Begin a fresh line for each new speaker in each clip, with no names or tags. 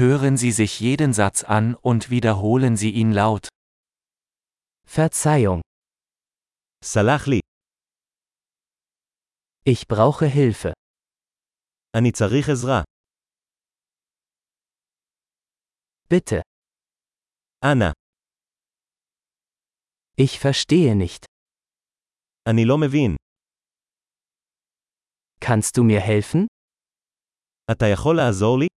Hören Sie sich jeden Satz an und wiederholen Sie ihn laut.
Verzeihung,
סלח לי,
ich brauche Hilfe.
אני צריך עזרה.
Bitte,
אנא,
ich verstehe nicht.
אני לא מבין.
Kannst du mir helfen?
אתה יכול לעזור לי?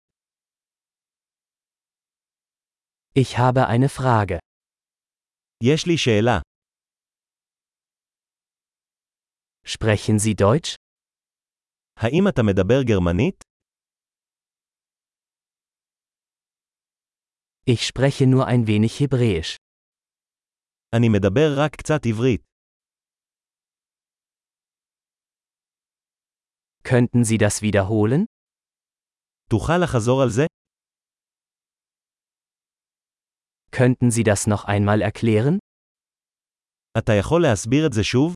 Ich habe eine Frage.
יש לי שאלה.
Sprechen Sie Deutsch?
האם אתה מדבר גרמנית?
Ich spreche nur ein wenig Hebräisch.
אני מדבר רק קצת עברית.
Könnten Sie das wiederholen?
תוכל לחזור על זה?
Könnten Sie das noch einmal erklären?
אתה יכול להסביר את זה שוב?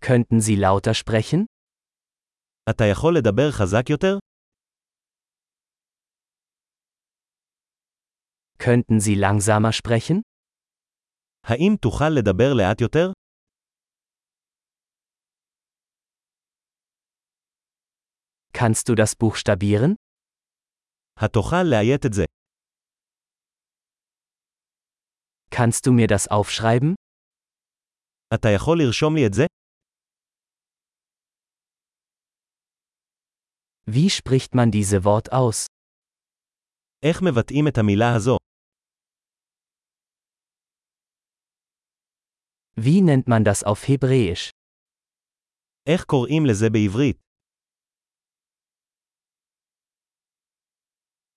Könnten Sie lauter sprechen?
אתה יכול לדבר חזק יותר?
Könnten Sie langsamer sprechen?
האם תוכל לדבר לאט יותר?
Kannst du das buchstabieren?
התוכל לאיית את זה.
Kannst du mir das aufschreiben?
אתה יכול לרשום לי את זה?
Wie spricht man diese Wort aus?
איך מבטאים את המילה הזו?
Wie nennt man das auf Hebräisch?
איך קוראים לזה בעברית?